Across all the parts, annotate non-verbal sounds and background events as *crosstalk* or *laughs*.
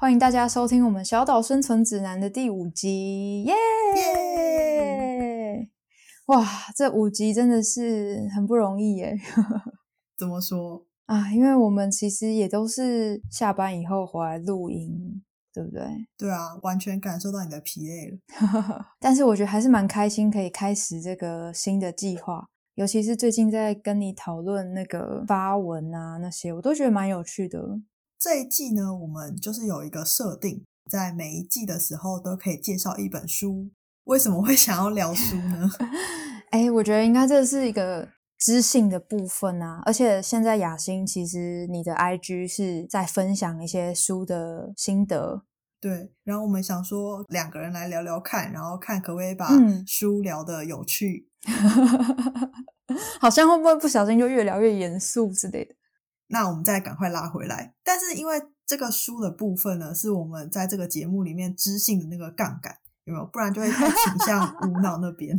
欢迎大家收听我们小岛生存指南的第五集，耶！哇，这五集真的是很不容易耶！*laughs* 怎么说？啊，因为我们其实也都是下班以后回来录音，对不对？对啊，完全感受到你的疲累了。*laughs* 但是我觉得还是蛮开心，可以开始这个新的计划。尤其是最近在跟你讨论那个发文啊那些，我都觉得蛮有趣的。这一季呢，我们就是有一个设定，在每一季的时候都可以介绍一本书。为什么会想要聊书呢？*laughs* 哎，我觉得应该这是一个知性的部分啊。而且现在雅欣其实你的 IG 是在分享一些书的心得。对，然后我们想说两个人来聊聊看，然后看可不可以把嗯书聊的有趣。*laughs* 好像会不会不小心就越聊越严肃之类的？那我们再赶快拉回来。但是因为这个书的部分呢，是我们在这个节目里面知性的那个杠杆，有没有？不然就会太倾向 *laughs* 无脑那边，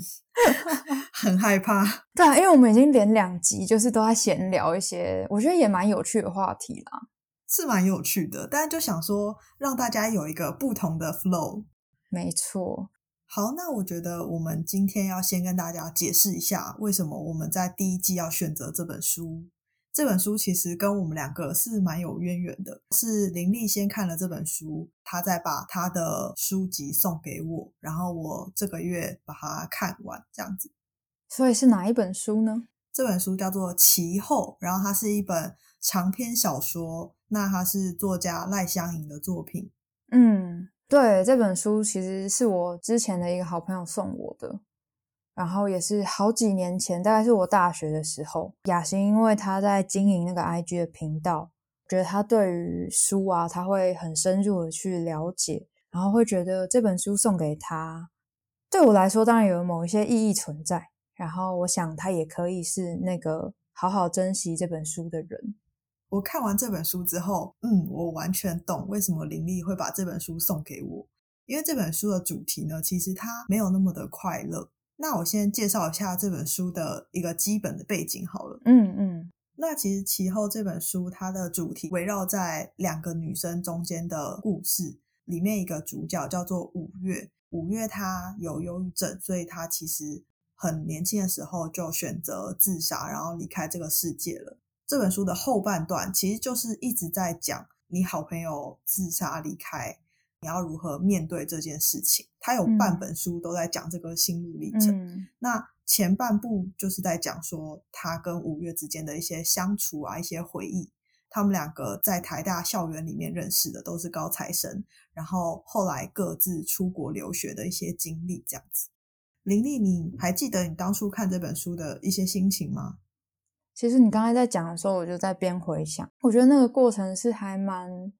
*laughs* 很害怕。对啊，因为我们已经连两集，就是都在闲聊一些我觉得也蛮有趣的话题啦。是蛮有趣的，但是就想说让大家有一个不同的 flow。没错，好，那我觉得我们今天要先跟大家解释一下，为什么我们在第一季要选择这本书。这本书其实跟我们两个是蛮有渊源的，是林立先看了这本书，他再把他的书籍送给我，然后我这个月把它看完，这样子。所以是哪一本书呢？这本书叫做《其后》，然后它是一本长篇小说，那它是作家赖香吟的作品。嗯，对，这本书其实是我之前的一个好朋友送我的，然后也是好几年前，大概是我大学的时候，雅欣因为他在经营那个 IG 的频道，觉得他对于书啊，他会很深入的去了解，然后会觉得这本书送给他，对我来说当然有某一些意义存在，然后我想他也可以是那个好好珍惜这本书的人。我看完这本书之后，嗯，我完全懂为什么林丽会把这本书送给我。因为这本书的主题呢，其实它没有那么的快乐。那我先介绍一下这本书的一个基本的背景好了。嗯嗯那其实其后这本书它的主题围绕在两个女生中间的故事，里面一个主角叫做五月。五月她有忧郁症，所以她其实很年轻的时候就选择自杀，然后离开这个世界了。这本书的后半段其实就是一直在讲你好朋友自杀离开，你要如何面对这件事情。他有半嗯本书都在讲这个心路历程。嗯那前半部就是在讲说他跟五月之间的一些相处啊，一些回忆。他们两个在台大校园里面认识的，都是高材生，然后后来各自出国留学的一些经历，这样子。林丽，你还记得你当初看这本书的一些心情吗？其实你刚才在讲的时候，我就在边回想，我觉得那个过程是还蛮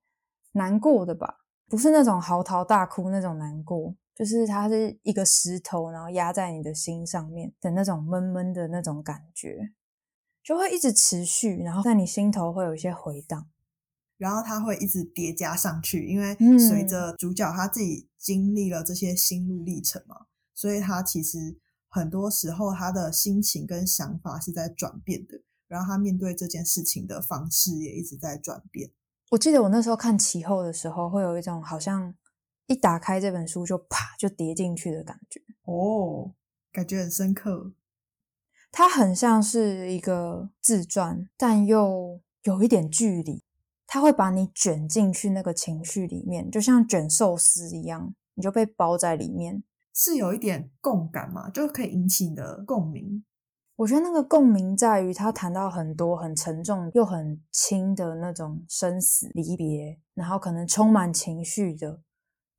难过的吧，不是那种嚎啕大哭那种难过，就是它是一个石头，然后压在你的心上面的那种闷闷的那种感觉，就会一直持续，然后在你心头会有一些回荡。然后它会一直叠加上去，因为嗯随着主角他自己经历了这些心路历程嘛，所以他其实很多时候他的心情跟想法是在转变的，然后他面对这件事情的方式也一直在转变。我记得我那时候看其后的时候，会有一种好像一打开这本书就啪就跌进去的感觉。哦，感觉很深刻。它很像是一个自传，但又有一点距离。它会把你卷进去那个情绪里面，就像卷寿司一样，你就被包在里面。是有一点共感嘛，就可以引起你的共鸣。我觉得那个共鸣在于他谈到很多很沉重又很轻的那种生死离别，然后可能充满情绪的，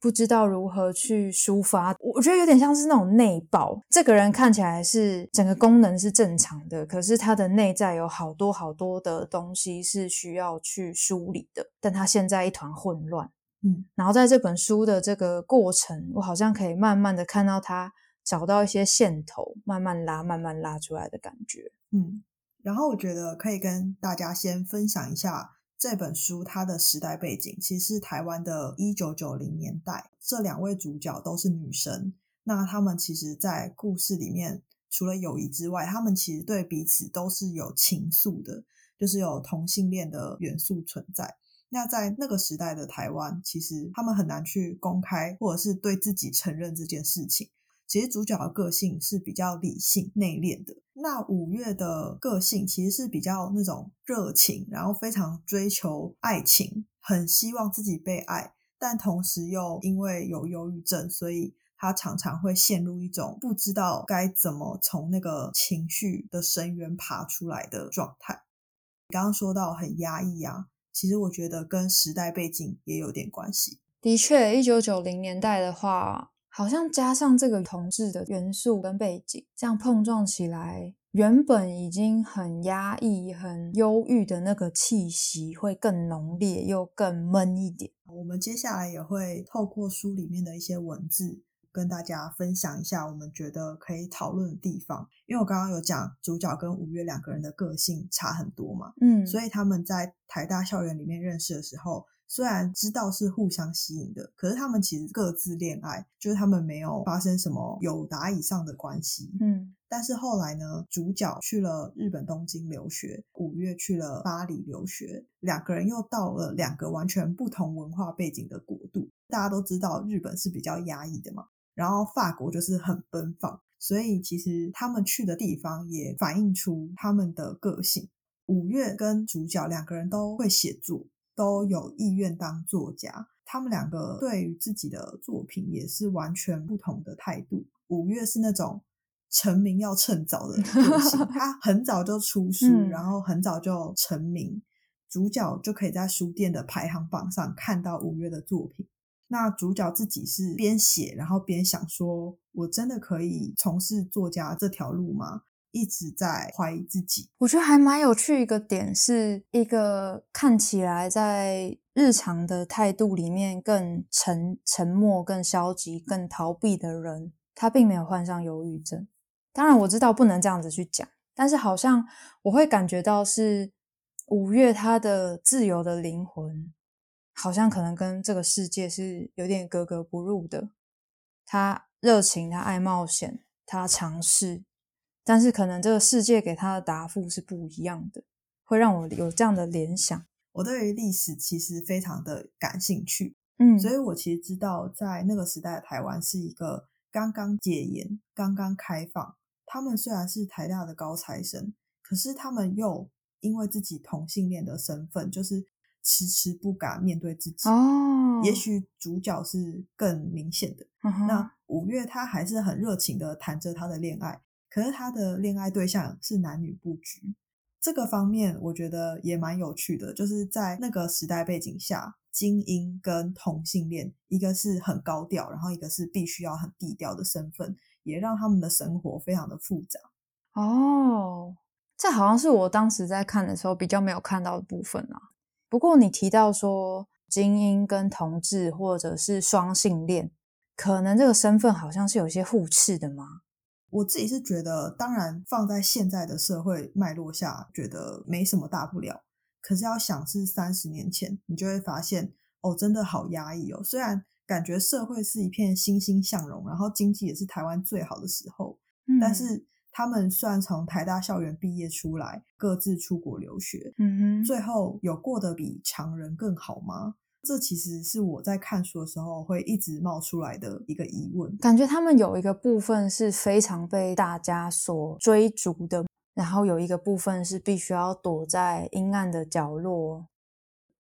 不知道如何去抒发。我觉得有点像是那种内爆。这个人看起来是整个功能是正常的，可是他的内在有好多好多的东西是需要去梳理的，但他现在一团混乱。嗯，然后在这本书的这个过程，我好像可以慢慢的看到他找到一些线头，慢慢拉，慢慢拉出来的感觉。嗯，然后我觉得可以跟大家先分享一下这本书它的时代背景，其实是台湾的一九九零年代。这两位主角都是女生，那她们其实，在故事里面除了友谊之外，她们其实对彼此都是有情愫的，就是有同性恋的元素存在。那在那个时代的台湾，其实他们很难去公开或者是对自己承认这件事情。其实主角的个性是比较理性内敛的，那五月的个性其实是比较那种热情，然后非常追求爱情，很希望自己被爱，但同时又因为有忧郁症，所以他常常会陷入一种不知道该怎么从那个情绪的深渊爬出来的状态。刚刚说到很压抑啊。其实我觉得跟时代背景也有点关系。的确，一九九零年代的话，好像加上这个同志的元素跟背景，这样碰撞起来，原本已经很压抑、很忧郁的那个气息会更浓烈，又更闷一点。我们接下来也会透过书里面的一些文字。跟大家分享一下我们觉得可以讨论的地方，因为我刚刚有讲主角跟五月两个人的个性差很多嘛，嗯，所以他们在台大校园里面认识的时候，虽然知道是互相吸引的，可是他们其实各自恋爱，就是他们没有发生什么有达以上的关系，嗯，但是后来呢，主角去了日本东京留学，五月去了巴黎留学，两个人又到了两个完全不同文化背景的国度，大家都知道日本是比较压抑的嘛。然后法国就是很奔放，所以其实他们去的地方也反映出他们的个性。五月跟主角两个人都会写作，都有意愿当作家。他们两个对于自己的作品也是完全不同的态度。五月是那种成名要趁早的个性，*laughs* 他很早就出书，然后很早就成名，主角就可以在书店的排行榜上看到五月的作品。那主角自己是边写，然后边想说：“我真的可以从事作家这条路吗？”一直在怀疑自己。我觉得还蛮有趣一个点，是一个看起来在日常的态度里面更沉沉默、更消极、更逃避的人，他并没有患上忧郁症。当然，我知道不能这样子去讲，但是好像我会感觉到是五月他的自由的灵魂。好像可能跟这个世界是有点格格不入的。他热情，他爱冒险，他尝试，但是可能这个世界给他的答复是不一样的，会让我有这样的联想。我对于历史其实非常的感兴趣，嗯，所以我其实知道，在那个时代的台湾是一个刚刚戒严、刚刚开放。他们虽然是台大的高材生，可是他们又因为自己同性恋的身份，就是。迟迟不敢面对自己哦，也许主角是更明显的。那五月他还是很热情的谈着他的恋爱，可是他的恋爱对象是男女布局，这个方面我觉得也蛮有趣的。就是在那个时代背景下，精英跟同性恋，一个是很高调，然后一个是必须要很低调的身份，也让他们的生活非常的复杂。哦，这好像是我当时在看的时候比较没有看到的部分啊。不过你提到说精英跟同志或者是双性恋，可能这个身份好像是有些互斥的吗？我自己是觉得，当然放在现在的社会脉络下，觉得没什么大不了。可是要想是三十年前，你就会发现，哦，真的好压抑哦。虽然感觉社会是一片欣欣向荣，然后经济也是台湾最好的时候，但是。他们虽然从台大校园毕业出来，各自出国留学，嗯哼，最后有过得比常人更好吗？这其实是我在看书的时候会一直冒出来的一个疑问。感觉他们有一个部分是非常被大家所追逐的，然后有一个部分是必须要躲在阴暗的角落，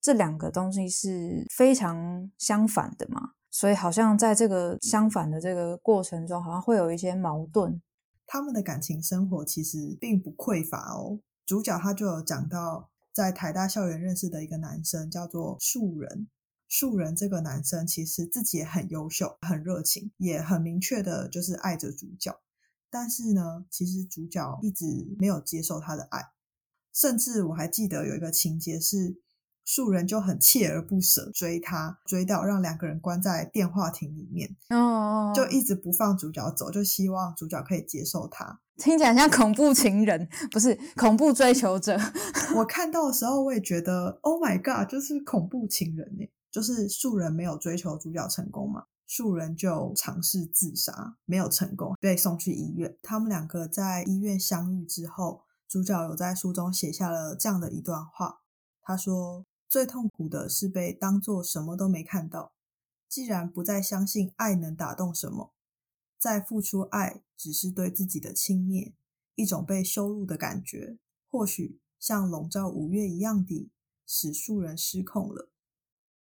这两个东西是非常相反的嘛？所以好像在这个相反的这个过程中，好像会有一些矛盾。他们的感情生活其实并不匮乏哦。主角他就有讲到，在台大校园认识的一个男生叫做树人。树人这个男生其实自己也很优秀、很热情，也很明确的就是爱着主角。但是呢，其实主角一直没有接受他的爱。甚至我还记得有一个情节是，树人就很锲而不舍追他，追到让两个人关在电话亭里面，哦，就一直不放主角走，就希望主角可以接受他。听起来像恐怖情人，不是恐怖追求者。*laughs* 我看到的时候，我也觉得，Oh my god，就是恐怖情人呢。就是树人没有追求主角成功嘛，树人就尝试自杀，没有成功，被送去医院。他们两个在医院相遇之后，主角有在书中写下了这样的一段话，他说。最痛苦的是被当作什么都没看到。既然不再相信爱能打动什么，再付出爱只是对自己的轻蔑，一种被羞辱的感觉，或许像笼罩五月一样的使树人失控了。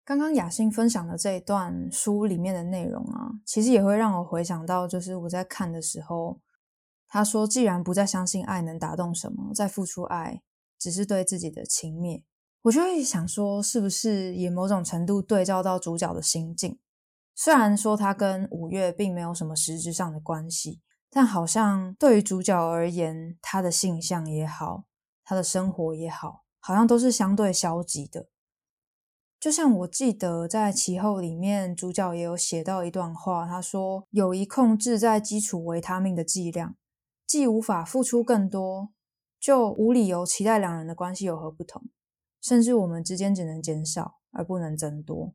刚刚雅欣分享的这一段书里面的内容啊，其实也会让我回想到，就是我在看的时候，他说：“既然不再相信爱能打动什么，再付出爱只是对自己的轻蔑。”我就会想说，是不是也某种程度对照到主角的心境？虽然说他跟五月并没有什么实质上的关系，但好像对于主角而言，他的性向也好，他的生活也好，好像都是相对消极的。就像我记得在其后里面，主角也有写到一段话，他说：“友谊控制在基础维他命的剂量，既无法付出更多，就无理由期待两人的关系有何不同。”甚至我们之间只能减少而不能增多，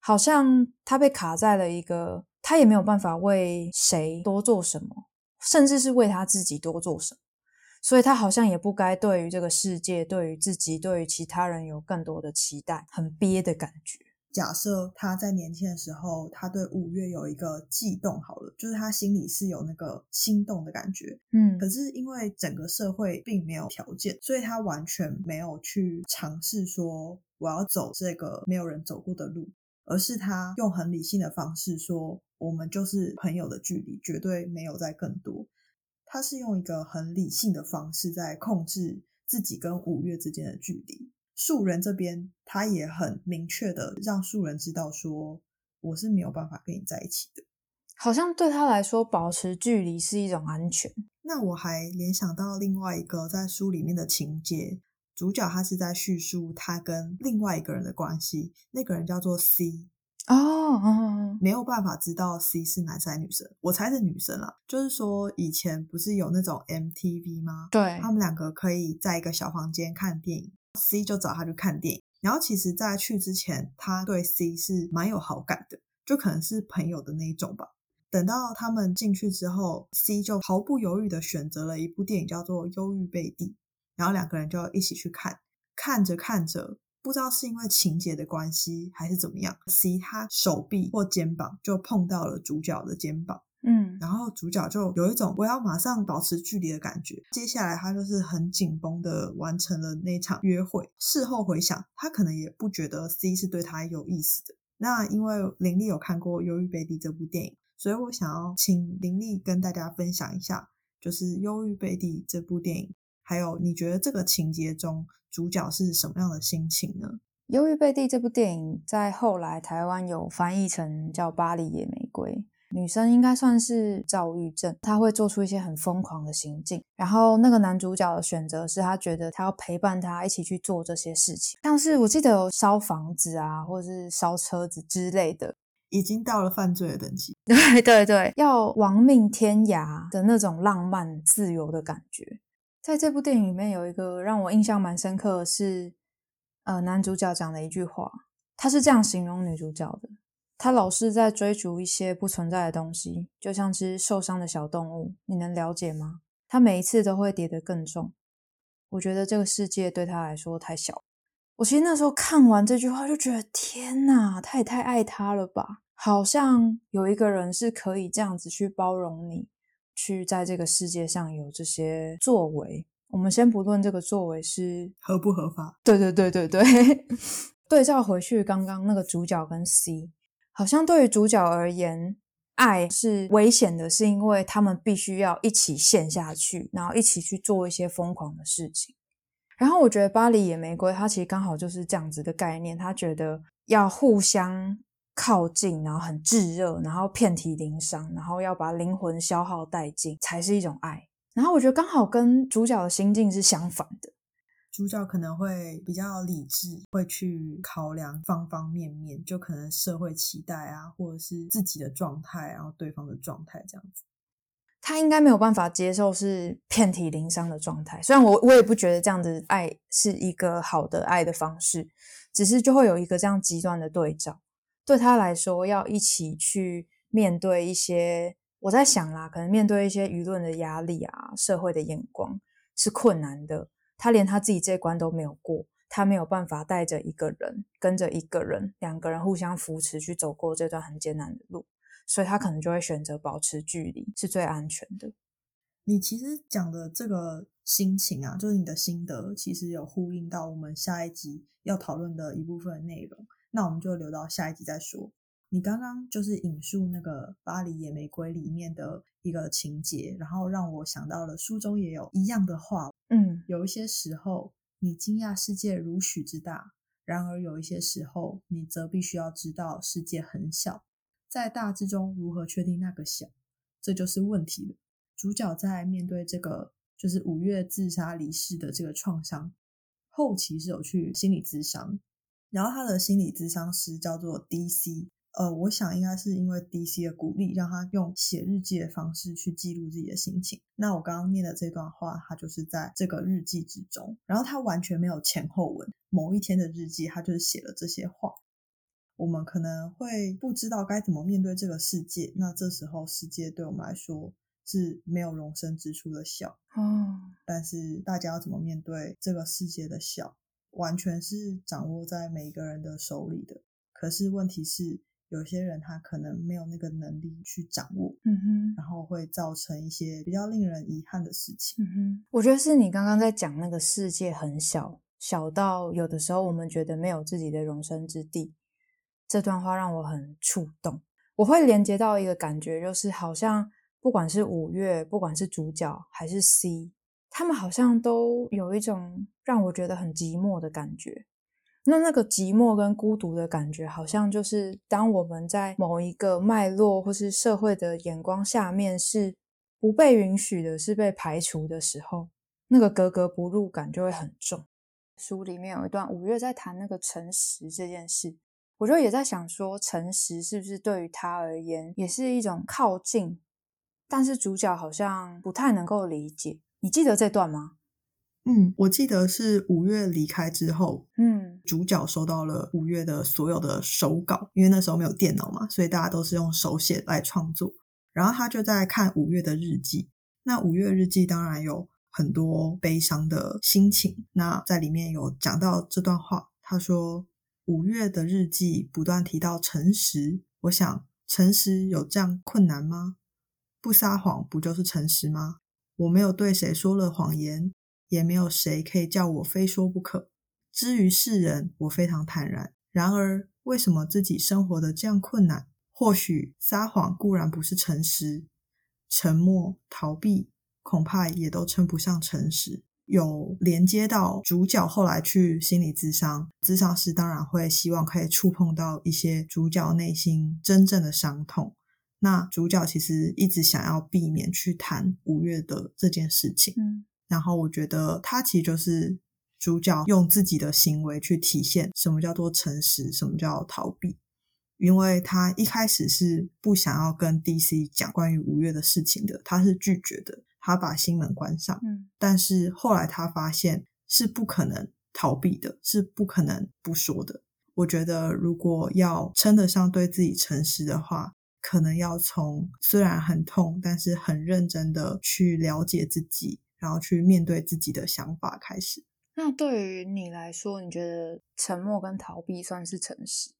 好像他被卡在了一个，他也没有办法为谁多做什么，甚至是为他自己多做什么，所以他好像也不该对于这个世界、对于自己、对于其他人有更多的期待，很憋的感觉。假设他在年轻的时候，他对五月有一个悸动，好了，就是他心里是有那个心动的感觉，嗯，可是因为整个社会并没有条件，所以他完全没有去尝试说我要走这个没有人走过的路，而是他用很理性的方式说，我们就是朋友的距离，绝对没有再更多。他是用一个很理性的方式在控制自己跟五月之间的距离。树人这边，他也很明确的让素人知道，说我是没有办法跟你在一起的。好像对他来说，保持距离是一种安全。那我还联想到另外一个在书里面的情节，主角他是在叙述他跟另外一个人的关系，那个人叫做 C 哦，没有办法知道 C 是男生还是女生，我猜是女生啦。就是说以前不是有那种 MTV 吗？对，他们两个可以在一个小房间看电影。C 就找他去看电影，然后其实，在去之前，他对 C 是蛮有好感的，就可能是朋友的那一种吧。等到他们进去之后，C 就毫不犹豫的选择了一部电影，叫做《忧郁贝蒂》，然后两个人就一起去看。看着看着，不知道是因为情节的关系还是怎么样，C 他手臂或肩膀就碰到了主角的肩膀。嗯，然后主角就有一种我要马上保持距离的感觉。接下来他就是很紧绷的完成了那场约会。事后回想，他可能也不觉得 C 是对他有意思的。那因为林丽有看过《忧郁贝蒂》这部电影，所以我想要请林丽跟大家分享一下，就是《忧郁贝蒂》这部电影，还有你觉得这个情节中主角是什么样的心情呢？《忧郁贝蒂》这部电影在后来台湾有翻译成叫《巴黎野玫瑰》。女生应该算是躁郁症，她会做出一些很疯狂的行径。然后那个男主角的选择是他觉得他要陪伴她一起去做这些事情，像是我记得有烧房子啊，或者是烧车子之类的，已经到了犯罪的等级。*laughs* 对对对，要亡命天涯的那种浪漫自由的感觉。在这部电影里面有一个让我印象蛮深刻的是，呃，男主角讲的一句话，他是这样形容女主角的。他老是在追逐一些不存在的东西，就像只受伤的小动物。你能了解吗？他每一次都会跌得更重。我觉得这个世界对他来说太小。我其实那时候看完这句话就觉得，天哪，他也太爱他了吧！好像有一个人是可以这样子去包容你，去在这个世界上有这些作为。我们先不论这个作为是合不合法。对对对对对，*laughs* 对照回去刚刚那个主角跟 C。好像对于主角而言，爱是危险的，是因为他们必须要一起陷下去，然后一起去做一些疯狂的事情。然后我觉得《巴黎野玫瑰》它其实刚好就是这样子的概念，他觉得要互相靠近，然后很炙热，然后遍体鳞伤，然后要把灵魂消耗殆尽，才是一种爱。然后我觉得刚好跟主角的心境是相反的。主角可能会比较理智，会去考量方方面面，就可能社会期待啊，或者是自己的状态，然后对方的状态这样子。他应该没有办法接受是遍体鳞伤的状态。虽然我我也不觉得这样子爱是一个好的爱的方式，只是就会有一个这样极端的对照。对他来说，要一起去面对一些，我在想啦，可能面对一些舆论的压力啊，社会的眼光是困难的。他连他自己这关都没有过，他没有办法带着一个人，跟着一个人，两个人互相扶持去走过这段很艰难的路，所以他可能就会选择保持距离，是最安全的。你其实讲的这个心情啊，就是你的心得，其实有呼应到我们下一集要讨论的一部分内容。那我们就留到下一集再说。你刚刚就是引述那个《巴黎野玫瑰》里面的一个情节，然后让我想到了书中也有一样的话。嗯，有一些时候你惊讶世界如许之大，然而有一些时候你则必须要知道世界很小，在大之中如何确定那个小，这就是问题了。主角在面对这个就是五月自杀离世的这个创伤，后期是有去心理咨商，然后他的心理咨商师叫做 D.C。呃，我想应该是因为 D.C 的鼓励，让他用写日记的方式去记录自己的心情。那我刚刚念的这段话，他就是在这个日记之中，然后他完全没有前后文。某一天的日记，他就是写了这些话。我们可能会不知道该怎么面对这个世界，那这时候世界对我们来说是没有容身之处的小。哦，但是大家要怎么面对这个世界的小，完全是掌握在每个人的手里的。可是问题是。有些人他可能没有那个能力去掌握，嗯哼，然后会造成一些比较令人遗憾的事情。嗯哼，我觉得是你刚刚在讲那个世界很小，小到有的时候我们觉得没有自己的容身之地。这段话让我很触动，我会连接到一个感觉，就是好像不管是五月，不管是主角还是 C，他们好像都有一种让我觉得很寂寞的感觉。那那个寂寞跟孤独的感觉，好像就是当我们在某一个脉络或是社会的眼光下面是不被允许的，是被排除的时候，那个格格不入感就会很重。书里面有一段五月在谈那个诚实这件事，我就也在想说，诚实是不是对于他而言也是一种靠近？但是主角好像不太能够理解。你记得这段吗？嗯，我记得是五月离开之后，嗯，主角收到了五月的所有的手稿，因为那时候没有电脑嘛，所以大家都是用手写来创作。然后他就在看五月的日记，那五月日记当然有很多悲伤的心情。那在里面有讲到这段话，他说五月的日记不断提到诚实，我想诚实有这样困难吗？不撒谎不就是诚实吗？我没有对谁说了谎言。也没有谁可以叫我非说不可。至于世人，我非常坦然。然而，为什么自己生活的这样困难？或许撒谎固然不是诚实，沉默、逃避恐怕也都称不上诚实。有连接到主角后来去心理咨商，咨商师当然会希望可以触碰到一些主角内心真正的伤痛。那主角其实一直想要避免去谈五月的这件事情。然后我觉得他其实就是主角用自己的行为去体现什么叫做诚实，什么叫逃避。因为他一开始是不想要跟 DC 讲关于五月的事情的，他是拒绝的，他把心门关上。嗯，但是后来他发现是不可能逃避的，是不可能不说的。我觉得如果要称得上对自己诚实的话，可能要从虽然很痛，但是很认真的去了解自己。然后去面对自己的想法，开始。那对于你来说，你觉得沉默跟逃避算是诚实？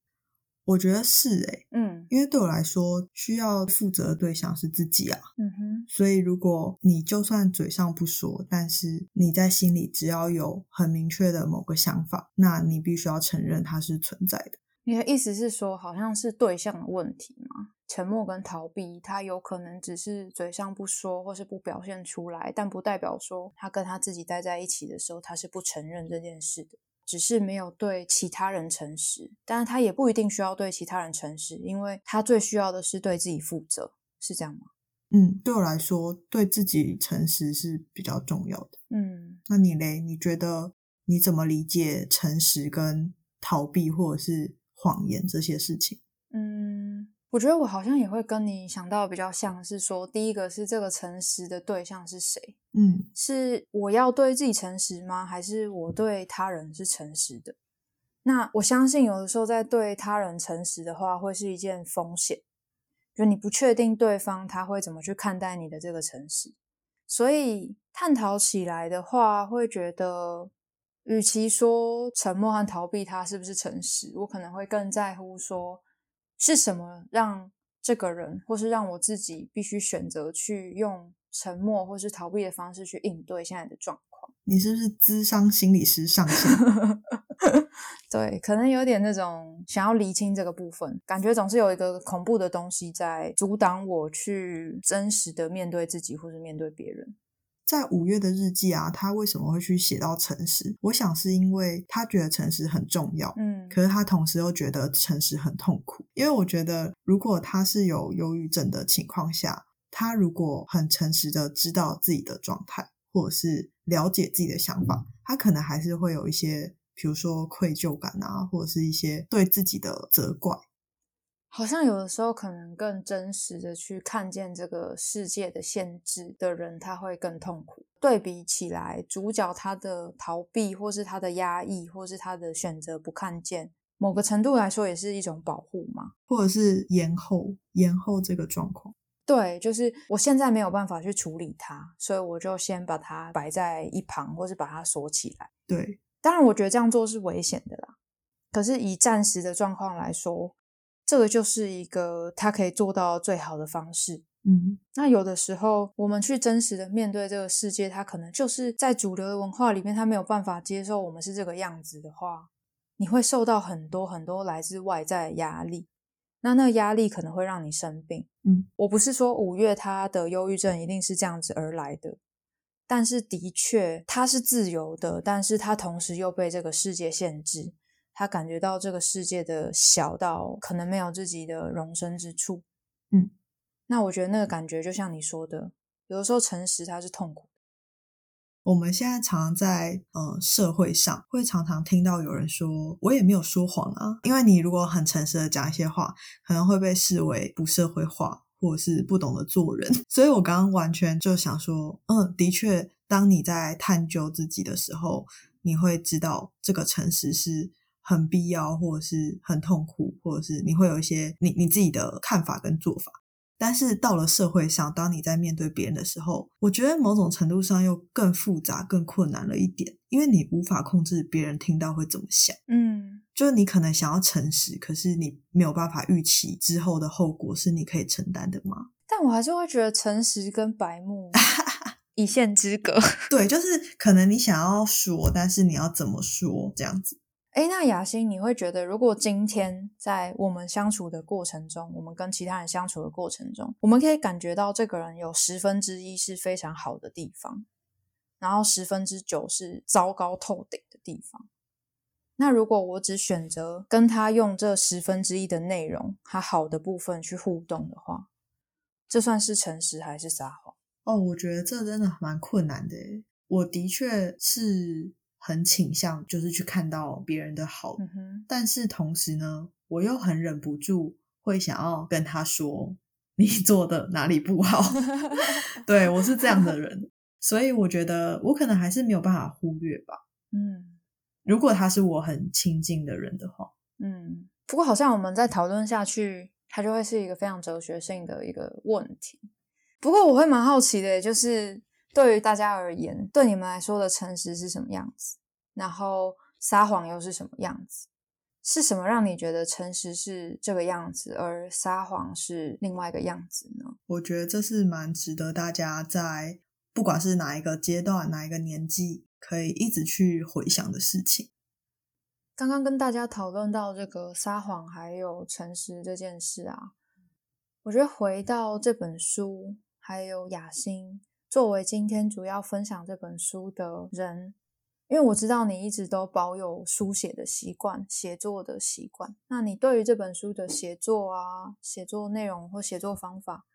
我觉得是诶，嗯，因为对我来说，需要负责的对象是自己啊，嗯哼。所以如果你就算嘴上不说，但是你在心里只要有很明确的某个想法，那你必须要承认它是存在的。你的意思是说，好像是对象的问题吗？沉默跟逃避，他有可能只是嘴上不说，或是不表现出来，但不代表说他跟他自己待在一起的时候，他是不承认这件事的，只是没有对其他人诚实。但是他也不一定需要对其他人诚实，因为他最需要的是对自己负责，是这样吗？嗯，对我来说，对自己诚实是比较重要的。嗯，那你嘞？你觉得？你怎么理解诚实跟逃避或者是谎言这些事情？嗯，我觉得我好像也会跟你想到比较像是说，第一个是这个诚实的对象是谁？嗯，是我要对自己诚实吗？还是我对他人是诚实的？那我相信有的时候在对他人诚实的话，会是一件风险，就你不确定对方他会怎么去看待你的这个诚实，所以探讨起来的话，会觉得，与其说沉默和逃避他是不是诚实，我可能会更在乎说是什么让这个人，或是让我自己必须选择去用沉默或是逃避的方式去应对现在的状况。你是不是智商心理师上线？*laughs* 对，可能有点那种想要厘清这个部分，感觉总是有一个恐怖的东西在阻挡我去真实的面对自己或是面对别人。在五月的日记啊，他为什么会去写到诚实？我想是因为他觉得诚实很重要，嗯，可是他同时又觉得诚实很痛苦。因为我觉得，如果他是有忧郁症的情况下，他如果很诚实的知道自己的状态，或者是了解自己的想法，他可能还是会有一些。比如说愧疚感啊，或者是一些对自己的责怪，好像有的时候可能更真实的去看见这个世界的限制的人，他会更痛苦。对比起来，主角他的逃避，或是他的压抑，或是他的选择不看见，某个程度来说也是一种保护嘛，或者是延后延后这个状况。对，就是我现在没有办法去处理它，所以我就先把它摆在一旁，或是把它锁起来。对。当然，我觉得这样做是危险的啦。可是以暂时的状况来说，这个就是一个他可以做到最好的方式。嗯，那有的时候我们去真实的面对这个世界，他可能就是在主流的文化里面，他没有办法接受我们是这个样子的话，你会受到很多很多来自外在的压力。那那个压力可能会让你生病。嗯，我不是说五月他的忧郁症一定是这样子而来的。但是的确，他是自由的，但是他同时又被这个世界限制。他感觉到这个世界的小到可能没有自己的容身之处。嗯，那我觉得那个感觉就像你说的，有的时候诚实它是痛苦。我们现在常常在呃社会上会常常听到有人说：“我也没有说谎啊。”因为你如果很诚实的讲一些话，可能会被视为不社会化。或者是不懂得做人，*laughs* 所以我刚刚完全就想说，嗯，的确，当你在探究自己的时候，你会知道这个诚实是很必要，或者是很痛苦，或者是你会有一些你你自己的看法跟做法。但是到了社会上，当你在面对别人的时候，我觉得某种程度上又更复杂、更困难了一点，因为你无法控制别人听到会怎么想。嗯，就是你可能想要诚实，可是你没有办法预期之后的后果是你可以承担的吗？但我还是会觉得诚实跟白目 *laughs* 一线之隔。对，就是可能你想要说，但是你要怎么说这样子。哎，那雅欣，你会觉得，如果今天在我们相处的过程中，我们跟其他人相处的过程中，我们可以感觉到这个人有十分之一是非常好的地方，然后十分之九是糟糕透顶的地方。那如果我只选择跟他用这十分之一的内容，他好的部分去互动的话，这算是诚实还是撒谎？哦，我觉得这真的蛮困难的。我的确是。很倾向就是去看到别人的好，但是同时呢，我又很忍不住会想要跟他说你做的哪里不好。*laughs* 对我是这样的人，所以我觉得我可能还是没有办法忽略吧。嗯，如果他是我很亲近的人的话，嗯，不过好像我们在讨论下去，它就会是一个非常哲学性的一个问题。不过我会蛮好奇的，就是。对于大家而言，对你们来说的诚实是什么样子？然后撒谎又是什么样子？是什么让你觉得诚实是这个样子，而撒谎是另外一个样子呢？我觉得这是蛮值得大家在不管是哪一个阶段、哪一个年纪，可以一直去回想的事情。刚刚跟大家讨论到这个撒谎还有诚实这件事啊，我觉得回到这本书，还有雅欣。作为今天主要分享这本书的人，因为我知道你一直都保有书写的习惯、写作的习惯。那你对于这本书的写作啊、写作内容或写作方法，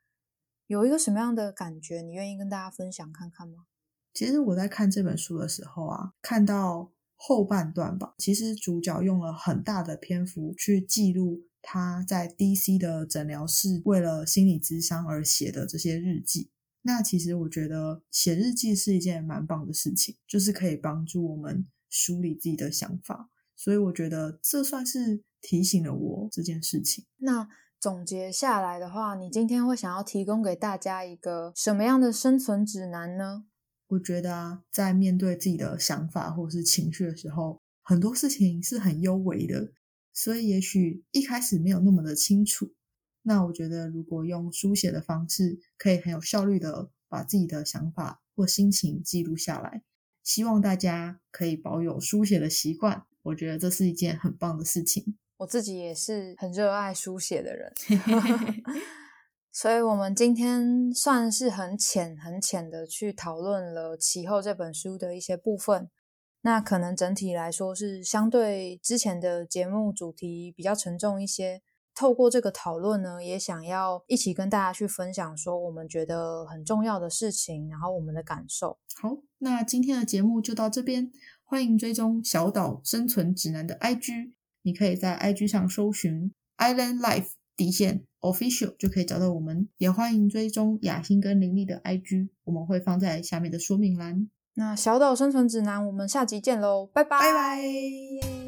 有一个什么样的感觉？你愿意跟大家分享看看吗？其实我在看这本书的时候啊，看到后半段吧，其实主角用了很大的篇幅去记录他在 DC 的诊疗室为了心理咨商而写的这些日记。那其实我觉得写日记是一件蛮棒的事情，就是可以帮助我们梳理自己的想法。所以我觉得这算是提醒了我这件事情。那总结下来的话，你今天会想要提供给大家一个什么样的生存指南呢？我觉得啊，在面对自己的想法或是情绪的时候，很多事情是很幽微的，所以也许一开始没有那么的清楚。那我觉得，如果用书写的方式，可以很有效率的把自己的想法或心情记录下来。希望大家可以保有书写的习惯，我觉得这是一件很棒的事情。我自己也是很热爱书写的人。*laughs* 所以，我们今天算是很浅、很浅的去讨论了《其后》这本书的一些部分。那可能整体来说是相对之前的节目主题比较沉重一些。透过这个讨论呢，也想要一起跟大家去分享说我们觉得很重要的事情，然后我们的感受。好，那今天的节目就到这边。欢迎追踪小岛生存指南的 IG，你可以在 IG 上搜寻 Island Life。底线 official 就可以找到我们，也欢迎追踪雅欣跟林丽的 IG，我们会放在下面的说明栏。那小岛生存指南，我们下集见喽，拜拜拜拜。